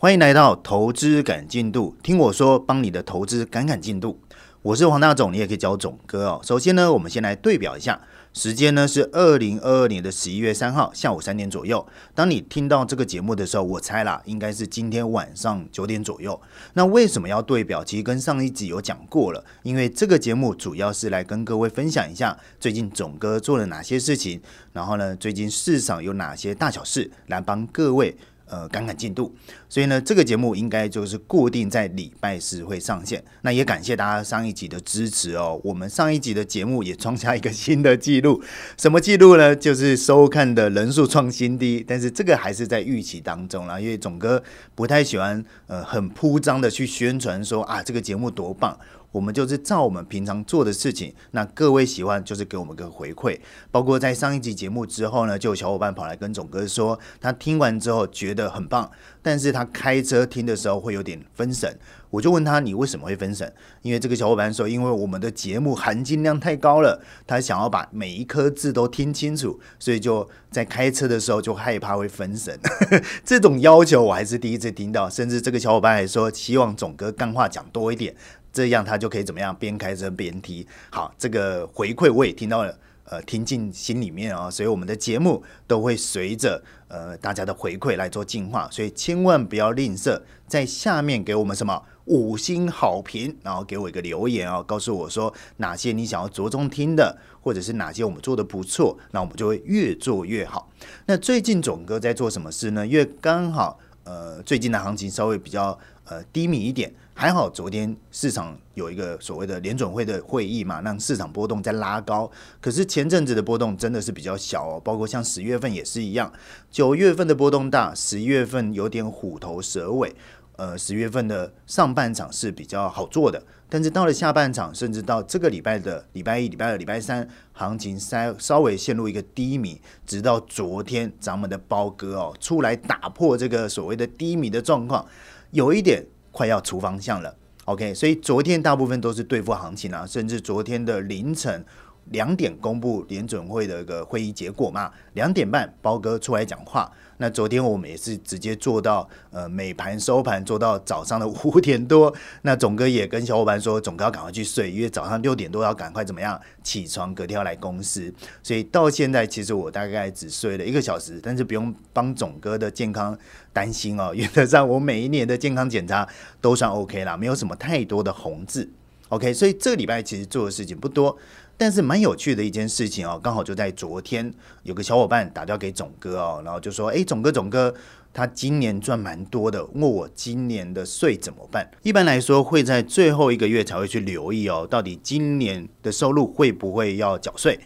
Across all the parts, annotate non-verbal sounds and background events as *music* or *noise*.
欢迎来到投资赶进度，听我说，帮你的投资赶赶进度。我是黄大总，你也可以叫我总哥哦。首先呢，我们先来对表一下。时间呢是二零二二年的十一月三号下午三点左右。当你听到这个节目的时候，我猜啦，应该是今天晚上九点左右。那为什么要对表？其实跟上一集有讲过了，因为这个节目主要是来跟各位分享一下最近总哥做了哪些事情，然后呢，最近市场有哪些大小事，来帮各位。呃，赶赶进度，所以呢，这个节目应该就是固定在礼拜四会上线。那也感谢大家上一集的支持哦。我们上一集的节目也创下一个新的记录，*laughs* 什么记录呢？就是收看的人数创新低。但是这个还是在预期当中啦，因为总哥不太喜欢呃很铺张的去宣传说啊这个节目多棒。我们就是照我们平常做的事情，那各位喜欢就是给我们个回馈。包括在上一集节目之后呢，就有小伙伴跑来跟总哥说，他听完之后觉得很棒，但是他开车听的时候会有点分神。我就问他，你为什么会分神？因为这个小伙伴说，因为我们的节目含金量太高了，他想要把每一颗字都听清楚，所以就在开车的时候就害怕会分神。*laughs* 这种要求我还是第一次听到，甚至这个小伙伴还说，希望总哥干话讲多一点。这样他就可以怎么样？边开车边听。好，这个回馈我也听到了，呃，听进心里面啊。所以我们的节目都会随着呃大家的回馈来做进化，所以千万不要吝啬，在下面给我们什么五星好评，然后给我一个留言哦，告诉我说哪些你想要着重听的，或者是哪些我们做的不错，那我们就会越做越好。那最近总哥在做什么事呢？因为刚好呃最近的行情稍微比较呃低迷一点。还好，昨天市场有一个所谓的联准会的会议嘛，让市场波动在拉高。可是前阵子的波动真的是比较小哦，包括像十月份也是一样，九月份的波动大，十一月份有点虎头蛇尾。呃，十月份的上半场是比较好做的，但是到了下半场，甚至到这个礼拜的礼拜一、礼拜二、礼拜三，行情稍稍微陷入一个低迷，直到昨天咱们的包哥哦出来打破这个所谓的低迷的状况，有一点。快要出方向了，OK，所以昨天大部分都是对付行情啊，甚至昨天的凌晨两点公布联准会的一个会议结果嘛，两点半包哥出来讲话。那昨天我们也是直接做到，呃，美盘收盘做到早上的五点多。*laughs* 那总哥也跟小伙伴说，总哥要赶快去睡，因为早上六点多要赶快怎么样起床，隔天要来公司。所以到现在其实我大概只睡了一个小时，但是不用帮总哥的健康担心哦。原则上我每一年的健康检查都算 OK 啦，没有什么太多的红字。OK，所以这个礼拜其实做的事情不多。但是蛮有趣的一件事情哦，刚好就在昨天，有个小伙伴打电话给总哥哦，然后就说：“哎，总哥，总哥，他今年赚蛮多的，问我今年的税怎么办？一般来说会在最后一个月才会去留意哦，到底今年的收入会不会要缴税。”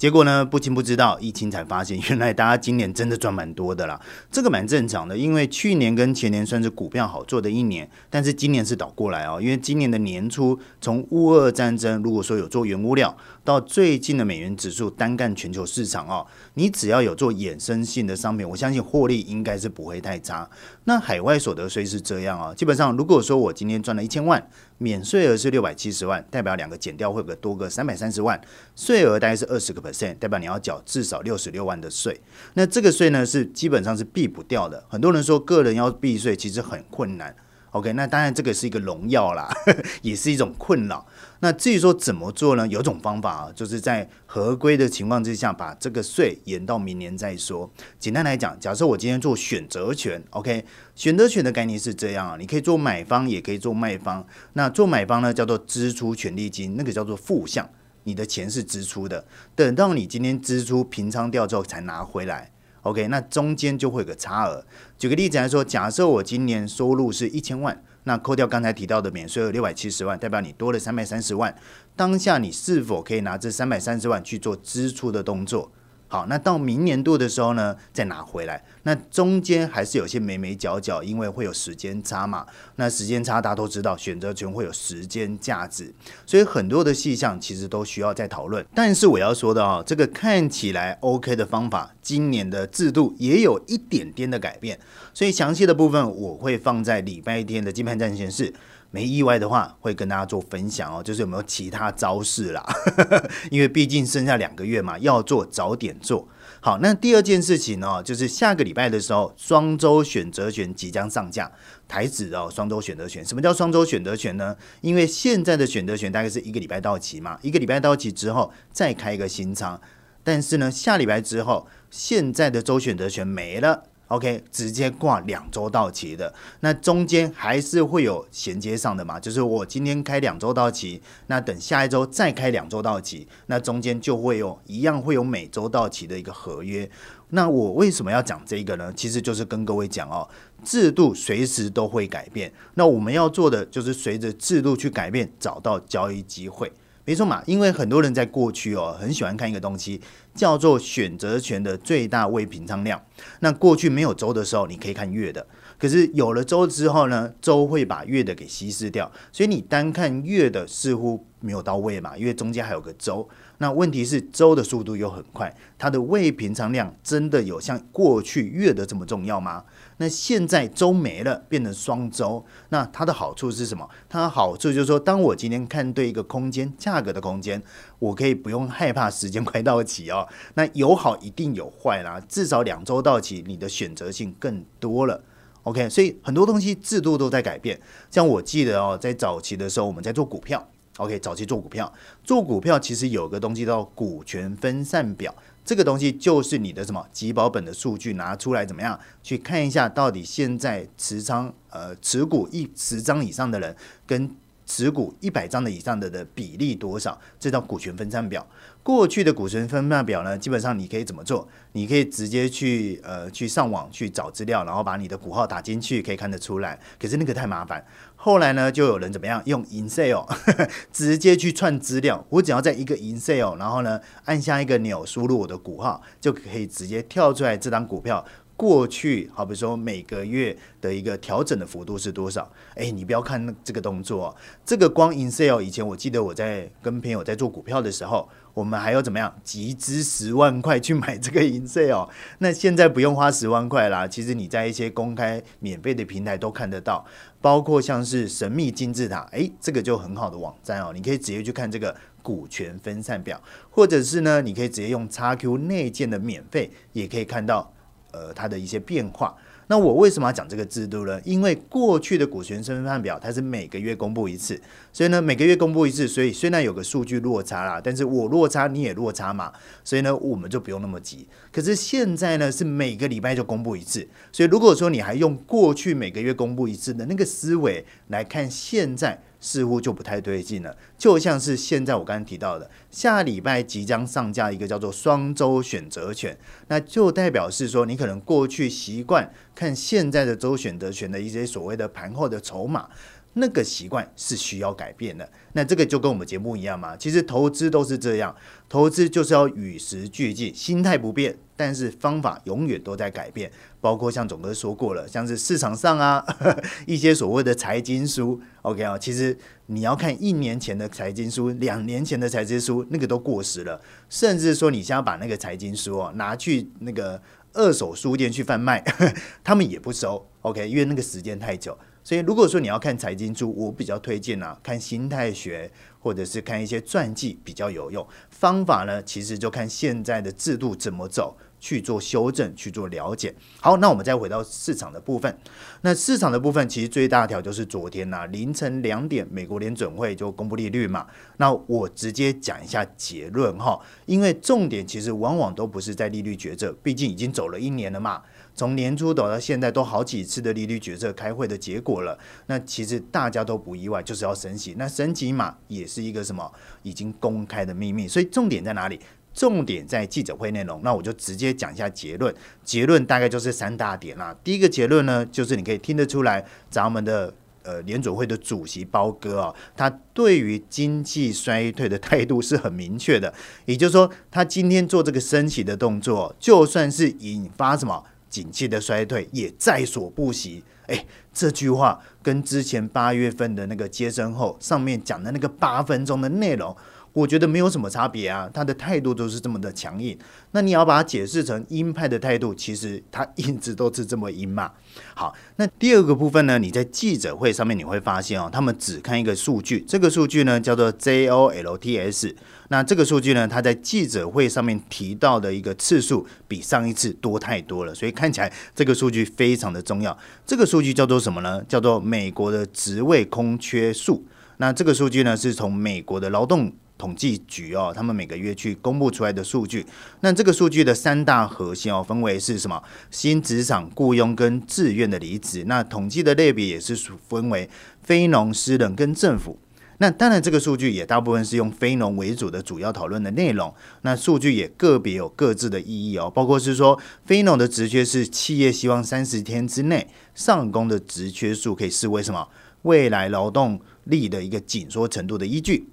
结果呢，不清不知道，一清才发现，原来大家今年真的赚蛮多的啦。这个蛮正常的，因为去年跟前年算是股票好做的一年，但是今年是倒过来哦。因为今年的年初，从乌俄战争，如果说有做原物料，到最近的美元指数单干全球市场哦，你只要有做衍生性的商品，我相信获利应该是不会太差。那海外所得税是这样啊，基本上如果说我今天赚了一千万。免税额是六百七十万，代表两个减掉会不会多个三百三十万，税额大概是二十个 percent，代表你要缴至少六十六万的税。那这个税呢是基本上是避不掉的。很多人说个人要避税其实很困难。OK，那当然这个是一个荣耀啦，*laughs* 也是一种困扰。那至于说怎么做呢？有种方法啊，就是在合规的情况之下，把这个税延到明年再说。简单来讲，假设我今天做选择权，OK，选择权的概念是这样啊，你可以做买方，也可以做卖方。那做买方呢，叫做支出权利金，那个叫做负项，你的钱是支出的，等到你今天支出平仓掉之后才拿回来。OK，那中间就会有个差额。举个例子来说，假设我今年收入是一千万，那扣掉刚才提到的免税额六百七十万，代表你多了三百三十万。当下你是否可以拿这三百三十万去做支出的动作？好，那到明年度的时候呢，再拿回来。那中间还是有些眉眉角角，因为会有时间差嘛。那时间差大家都知道，选择权会有时间价值，所以很多的细项其实都需要再讨论。但是我要说的哦，这个看起来 OK 的方法，今年的制度也有一点点的改变。所以详细的部分我会放在礼拜天的金盘战显示。没意外的话，会跟大家做分享哦，就是有没有其他招式啦？*laughs* 因为毕竟剩下两个月嘛，要做早点做。好，那第二件事情呢，就是下个礼拜的时候，双周选择权即将上架。台指哦，双周选择权，什么叫双周选择权呢？因为现在的选择权大概是一个礼拜到期嘛，一个礼拜到期之后再开一个新仓，但是呢，下礼拜之后，现在的周选择权没了。OK，直接挂两周到期的，那中间还是会有衔接上的嘛？就是我今天开两周到期，那等下一周再开两周到期，那中间就会有一样会有每周到期的一个合约。那我为什么要讲这个呢？其实就是跟各位讲哦，制度随时都会改变，那我们要做的就是随着制度去改变，找到交易机会。没错嘛，因为很多人在过去哦，很喜欢看一个东西，叫做选择权的最大未平仓量。那过去没有周的时候，你可以看月的；可是有了周之后呢，周会把月的给稀释掉，所以你单看月的似乎没有到位嘛，因为中间还有个周。那问题是周的速度又很快，它的未平仓量真的有像过去月的这么重要吗？那现在周没了，变成双周，那它的好处是什么？它的好处就是说，当我今天看对一个空间价格的空间，我可以不用害怕时间快到期哦。那有好一定有坏啦，至少两周到期，你的选择性更多了。OK，所以很多东西制度都在改变。像我记得哦，在早期的时候，我们在做股票，OK，早期做股票，做股票其实有个东西叫股权分散表。这个东西就是你的什么集保本的数据拿出来怎么样去看一下，到底现在持仓呃持股一十张以上的人跟持股一百张的以上的的比例多少？这叫股权分散表。过去的股权分散表呢，基本上你可以怎么做？你可以直接去呃去上网去找资料，然后把你的股号打进去，可以看得出来。可是那个太麻烦。后来呢，就有人怎么样用 Insale *laughs* 直接去串资料。我只要在一个 Insale，然后呢按下一个钮，输入我的股号，就可以直接跳出来这张股票过去，好比说每个月的一个调整的幅度是多少。哎，你不要看这个动作，这个光 Insale 以前我记得我在跟朋友在做股票的时候。我们还要怎么样集资十万块去买这个银税哦？那现在不用花十万块啦。其实你在一些公开免费的平台都看得到，包括像是神秘金字塔，诶，这个就很好的网站哦。你可以直接去看这个股权分散表，或者是呢，你可以直接用 XQ 内建的免费，也可以看到呃它的一些变化。那我为什么要讲这个制度呢？因为过去的股权身份表它是每个月公布一次，所以呢每个月公布一次，所以虽然有个数据落差啦，但是我落差你也落差嘛，所以呢我们就不用那么急。可是现在呢是每个礼拜就公布一次，所以如果说你还用过去每个月公布一次的那个思维来看现在。似乎就不太对劲了，就像是现在我刚刚提到的，下礼拜即将上架一个叫做双周选择权，那就代表是说，你可能过去习惯看现在的周选择权的一些所谓的盘后的筹码。那个习惯是需要改变的，那这个就跟我们节目一样嘛。其实投资都是这样，投资就是要与时俱进，心态不变，但是方法永远都在改变。包括像总哥说过了，像是市场上啊 *laughs* 一些所谓的财经书，OK 啊，其实你要看一年前的财经书，两年前的财经书，那个都过时了。甚至说你现在把那个财经书哦拿去那个二手书店去贩卖，*laughs* 他们也不收，OK，因为那个时间太久。所以，如果说你要看财经书，我比较推荐啊，看心态学或者是看一些传记比较有用。方法呢，其实就看现在的制度怎么走去做修正，去做了解。好，那我们再回到市场的部分。那市场的部分，其实最大条就是昨天呐凌晨两点，美国联准会就公布利率嘛。那我直接讲一下结论哈，因为重点其实往往都不是在利率决策，毕竟已经走了一年了嘛。从年初走到现在，都好几次的利率决策开会的结果了。那其实大家都不意外，就是要升息。那升级嘛，也是一个什么已经公开的秘密。所以重点在哪里？重点在记者会内容。那我就直接讲一下结论。结论大概就是三大点啦。第一个结论呢，就是你可以听得出来，咱们的呃联准会的主席包哥啊，他对于经济衰退的态度是很明确的。也就是说，他今天做这个升息的动作，就算是引发什么？景气的衰退也在所不惜。哎，这句话跟之前八月份的那个接生后上面讲的那个八分钟的内容我觉得没有什么差别啊，他的态度都是这么的强硬。那你要把它解释成鹰派的态度，其实他一直都是这么鹰嘛。好，那第二个部分呢，你在记者会上面你会发现哦，他们只看一个数据，这个数据呢叫做 JOLTS。那这个数据呢，他在记者会上面提到的一个次数比上一次多太多了，所以看起来这个数据非常的重要。这个数据叫做什么呢？叫做美国的职位空缺数。那这个数据呢，是从美国的劳动统计局哦，他们每个月去公布出来的数据。那这个数据的三大核心哦，分为是什么？新职场雇佣跟自愿的离职。那统计的类别也是分为非农、私人跟政府。那当然，这个数据也大部分是用非农为主的主要讨论的内容。那数据也个别有各自的意义哦，包括是说非农的职缺是企业希望三十天之内上工的职缺数，可以视为什么？未来劳动力的一个紧缩程度的依据。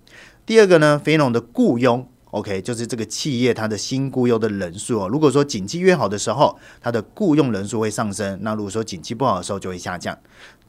第二个呢，非农的雇佣，OK，就是这个企业它的新雇佣的人数哦。如果说景气越好的时候，它的雇佣人数会上升；那如果说景气不好的时候，就会下降。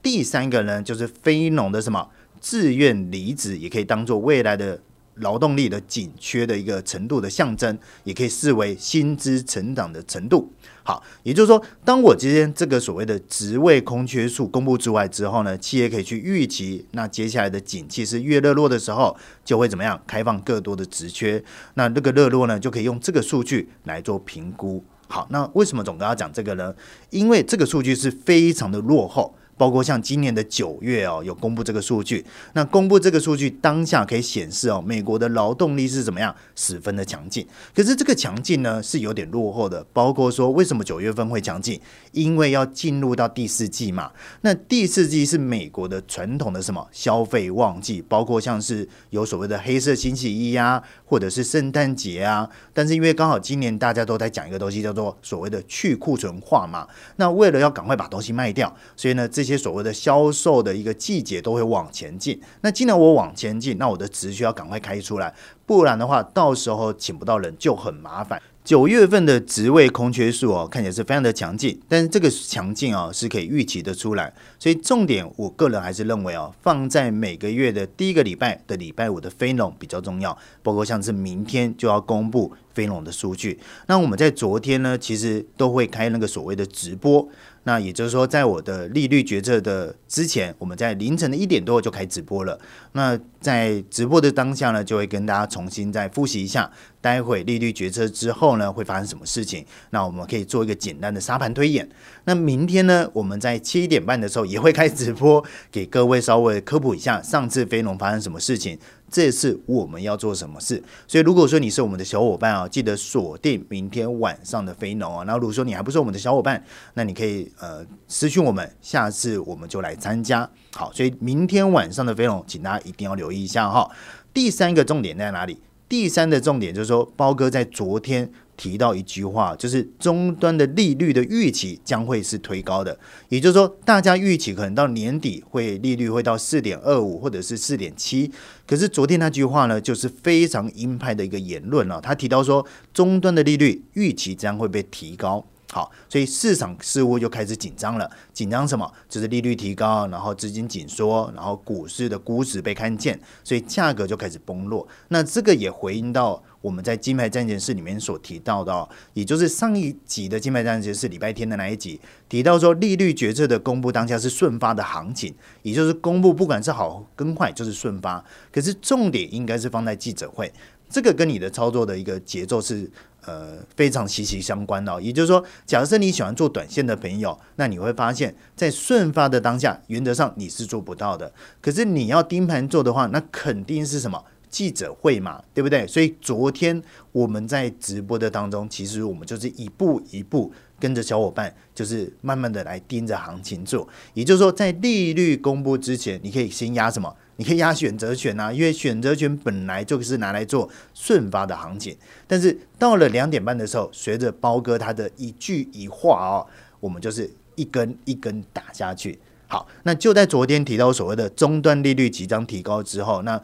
第三个呢，就是非农的什么自愿离职，也可以当做未来的。劳动力的紧缺的一个程度的象征，也可以视为薪资成长的程度。好，也就是说，当我今天这个所谓的职位空缺数公布之外之后呢，企业可以去预期，那接下来的景气是越热络的时候，就会怎么样开放更多的职缺。那这个热络呢，就可以用这个数据来做评估。好，那为什么总哥要讲这个呢？因为这个数据是非常的落后。包括像今年的九月哦，有公布这个数据。那公布这个数据当下可以显示哦，美国的劳动力是怎么样，十分的强劲。可是这个强劲呢是有点落后的。包括说为什么九月份会强劲？因为要进入到第四季嘛。那第四季是美国的传统的什么消费旺季？包括像是有所谓的黑色星期一呀，或者是圣诞节啊。但是因为刚好今年大家都在讲一个东西叫做所谓的去库存化嘛。那为了要赶快把东西卖掉，所以呢这。一些所谓的销售的一个季节都会往前进。那既然我往前进，那我的值需要赶快开出来，不然的话，到时候请不到人就很麻烦。九月份的职位空缺数哦，看起来是非常的强劲，但是这个强劲啊是可以预期的出来。所以重点，我个人还是认为哦，放在每个月的第一个礼拜的礼拜五的非农比较重要，包括像是明天就要公布非农的数据。那我们在昨天呢，其实都会开那个所谓的直播。那也就是说，在我的利率决策的之前，我们在凌晨的一点多就开直播了。那在直播的当下呢，就会跟大家重新再复习一下，待会利率决策之后呢，会发生什么事情。那我们可以做一个简单的沙盘推演。那明天呢，我们在七点半的时候也会开直播，给各位稍微科普一下上次飞龙发生什么事情。这次我们要做什么事？所以如果说你是我们的小伙伴啊，记得锁定明天晚上的飞农啊。那如果说你还不是我们的小伙伴，那你可以呃私讯我们，下次我们就来参加。好，所以明天晚上的飞龙，请大家一定要留意一下哈。第三个重点在哪里？第三的重点就是说，包哥在昨天。提到一句话，就是终端的利率的预期将会是推高的，也就是说，大家预期可能到年底会利率会到四点二五或者是四点七，可是昨天那句话呢，就是非常鹰派的一个言论了。他提到说，终端的利率预期将会被提高。好，所以市场似乎就开始紧张了。紧张什么？就是利率提高，然后资金紧缩，然后股市的估值被看见，所以价格就开始崩落。那这个也回应到我们在金牌战件室里面所提到的哦，也就是上一集的金牌战件室礼拜天的那一集提到说，利率决策的公布当下是顺发的行情，也就是公布不管是好跟坏就是顺发。可是重点应该是放在记者会，这个跟你的操作的一个节奏是。呃，非常息息相关的，也就是说，假设你喜欢做短线的朋友，那你会发现在顺发的当下，原则上你是做不到的。可是你要盯盘做的话，那肯定是什么记者会嘛，对不对？所以昨天我们在直播的当中，其实我们就是一步一步跟着小伙伴，就是慢慢的来盯着行情做。也就是说，在利率公布之前，你可以先压什么？你可以压选择权啊，因为选择权本来就是拿来做顺发的行情。但是到了两点半的时候，随着包哥他的一句一话哦，我们就是一根一根打下去。好，那就在昨天提到所谓的终端利率即将提高之后，那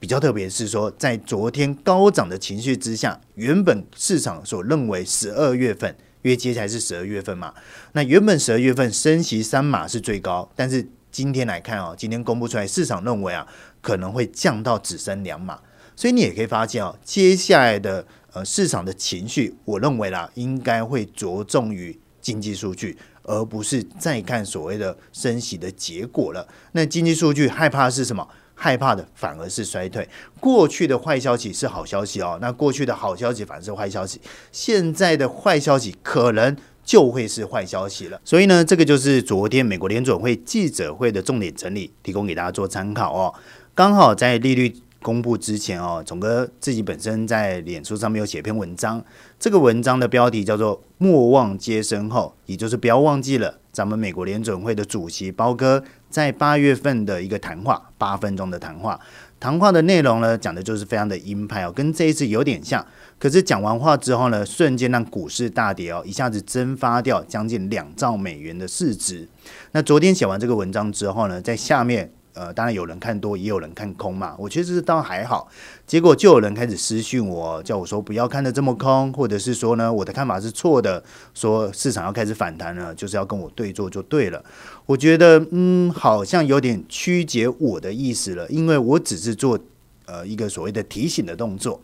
比较特别是说，在昨天高涨的情绪之下，原本市场所认为十二月份，因为接下来是十二月份嘛，那原本十二月份升息三码是最高，但是今天来看哦，今天公布出来，市场认为啊可能会降到只升两码，所以你也可以发现哦，接下来的呃市场的情绪，我认为啦，应该会着重于经济数据，而不是再看所谓的升息的结果了。那经济数据害怕是什么？害怕的反而是衰退。过去的坏消息是好消息哦，那过去的好消息反而是坏消息。现在的坏消息可能就会是坏消息了。所以呢，这个就是昨天美国联准会记者会的重点整理，提供给大家做参考哦。刚好在利率公布之前哦，总哥自己本身在脸书上面有写篇文章，这个文章的标题叫做“莫忘接身后”，也就是不要忘记了咱们美国联准会的主席包哥。在八月份的一个谈话，八分钟的谈话，谈话的内容呢，讲的就是非常的鹰派哦，跟这一次有点像。可是讲完话之后呢，瞬间让股市大跌哦，一下子蒸发掉将近两兆美元的市值。那昨天写完这个文章之后呢，在下面。呃，当然有人看多，也有人看空嘛。我其实倒还好，结果就有人开始私讯我，叫我说不要看的这么空，或者是说呢，我的看法是错的，说市场要开始反弹了，就是要跟我对坐就对了。我觉得，嗯，好像有点曲解我的意思了，因为我只是做呃一个所谓的提醒的动作，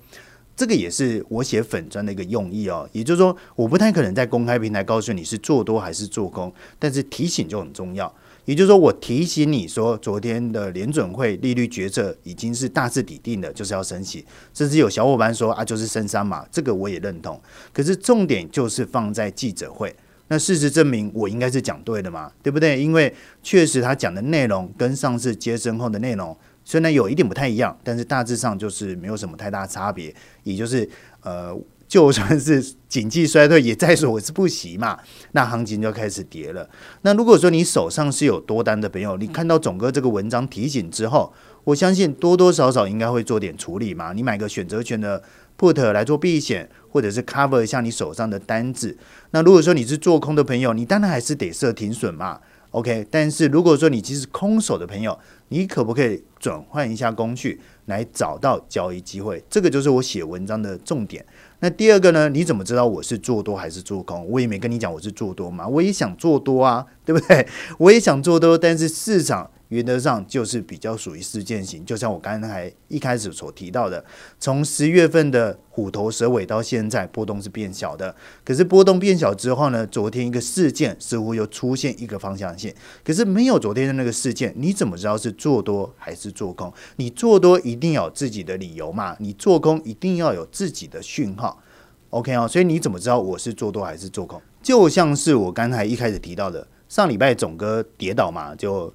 这个也是我写粉砖的一个用意哦。也就是说，我不太可能在公开平台告诉你是做多还是做空，但是提醒就很重要。也就是说，我提醒你说，昨天的联准会利率决策已经是大致底定的，就是要升息。甚至有小伙伴说啊，就是升三嘛，这个我也认同。可是重点就是放在记者会。那事实证明，我应该是讲对的嘛，对不对？因为确实他讲的内容跟上次接生后的内容虽然有一点不太一样，但是大致上就是没有什么太大差别。也就是呃。就算是经济衰退，也在所不惜嘛。*laughs* 那行情就开始跌了。那如果说你手上是有多单的朋友，你看到总哥这个文章提醒之后，我相信多多少少应该会做点处理嘛。你买个选择权的 put 来做避险，或者是 cover 一下你手上的单子。那如果说你是做空的朋友，你当然还是得设停损嘛。OK，但是如果说你其实空手的朋友，你可不可以转换一下工具来找到交易机会？这个就是我写文章的重点。那第二个呢？你怎么知道我是做多还是做空？我也没跟你讲我是做多嘛，我也想做多啊，对不对？我也想做多，但是市场。原则上就是比较属于事件型，就像我刚才一开始所提到的，从十月份的虎头蛇尾到现在波动是变小的。可是波动变小之后呢，昨天一个事件似乎又出现一个方向性。可是没有昨天的那个事件，你怎么知道是做多还是做空？你做多一定要有自己的理由嘛？你做空一定要有自己的讯号。OK 啊，所以你怎么知道我是做多还是做空？就像是我刚才一开始提到的，上礼拜总哥跌倒嘛，就。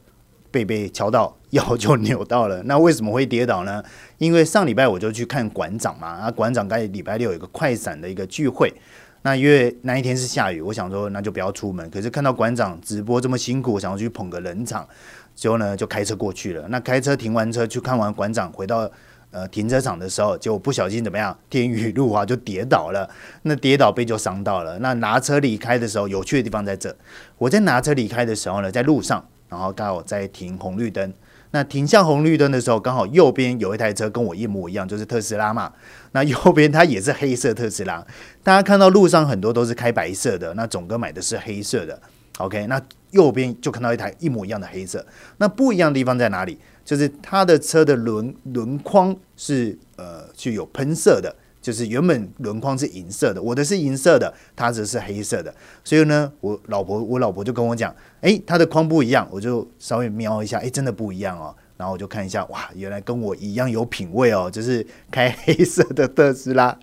被被敲到 *laughs* 腰就扭到了，那为什么会跌倒呢？因为上礼拜我就去看馆长嘛，啊，馆长该礼拜六有一个快闪的一个聚会，那因为那一天是下雨，我想说那就不要出门。可是看到馆长直播这么辛苦，我想要去捧个冷场，之后呢就开车过去了。那开车停完车去看完馆长，回到呃停车场的时候，就不小心怎么样，天雨路滑就跌倒了。*laughs* 那跌倒被就伤到了。那拿车离开的时候，有趣的地方在这，我在拿车离开的时候呢，在路上。然后刚好在停红绿灯，那停下红绿灯的时候，刚好右边有一台车跟我一模一样，就是特斯拉嘛。*laughs* 那右边它也是黑色特斯拉，大家看到路上很多都是开白色的，那总哥买的是黑色的。OK，那右边就看到一台一模一样的黑色，那不一样的地方在哪里？就是它的车的轮轮框是呃具有喷射的。就是原本轮框是银色的，我的是银色的，它则是黑色的。所以呢，我老婆我老婆就跟我讲，哎，它的框不一样，我就稍微瞄一下，哎，真的不一样哦。然后我就看一下，哇，原来跟我一样有品味哦，就是开黑色的特斯拉。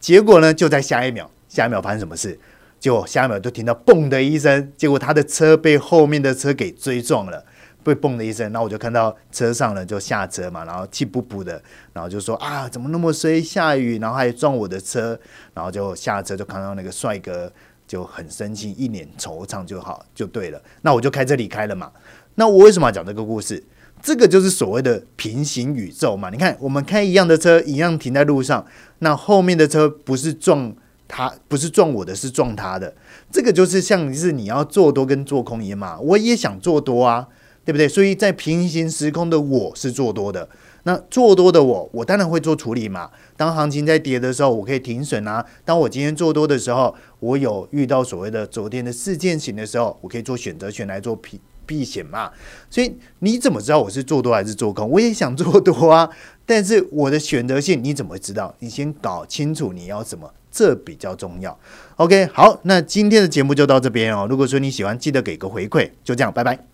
结果呢，就在下一秒，下一秒发生什么事？就下一秒就听到嘣的一声，结果他的车被后面的车给追撞了。被嘣的一声，然后我就看到车上了，就下车嘛，然后气不不的，然后就说啊，怎么那么衰，下雨，然后还撞我的车，然后就下车就看到那个帅哥就很生气，一脸惆怅就好就对了，那我就开车离开了嘛。那我为什么要讲这个故事？这个就是所谓的平行宇宙嘛。你看，我们开一样的车，一样停在路上，那后面的车不是撞他，不是撞我的，是撞他的。这个就是像是你要做多跟做空一样嘛，我也想做多啊。对不对？所以在平行时空的我是做多的，那做多的我，我当然会做处理嘛。当行情在跌的时候，我可以停损啊。当我今天做多的时候，我有遇到所谓的昨天的事件型的时候，我可以做选择权来做避避险嘛。所以你怎么知道我是做多还是做空？我也想做多啊，*laughs* 但是我的选择性你怎么知道？你先搞清楚你要什么，这比较重要。OK，好，那今天的节目就到这边哦。如果说你喜欢，记得给个回馈。就这样，拜拜。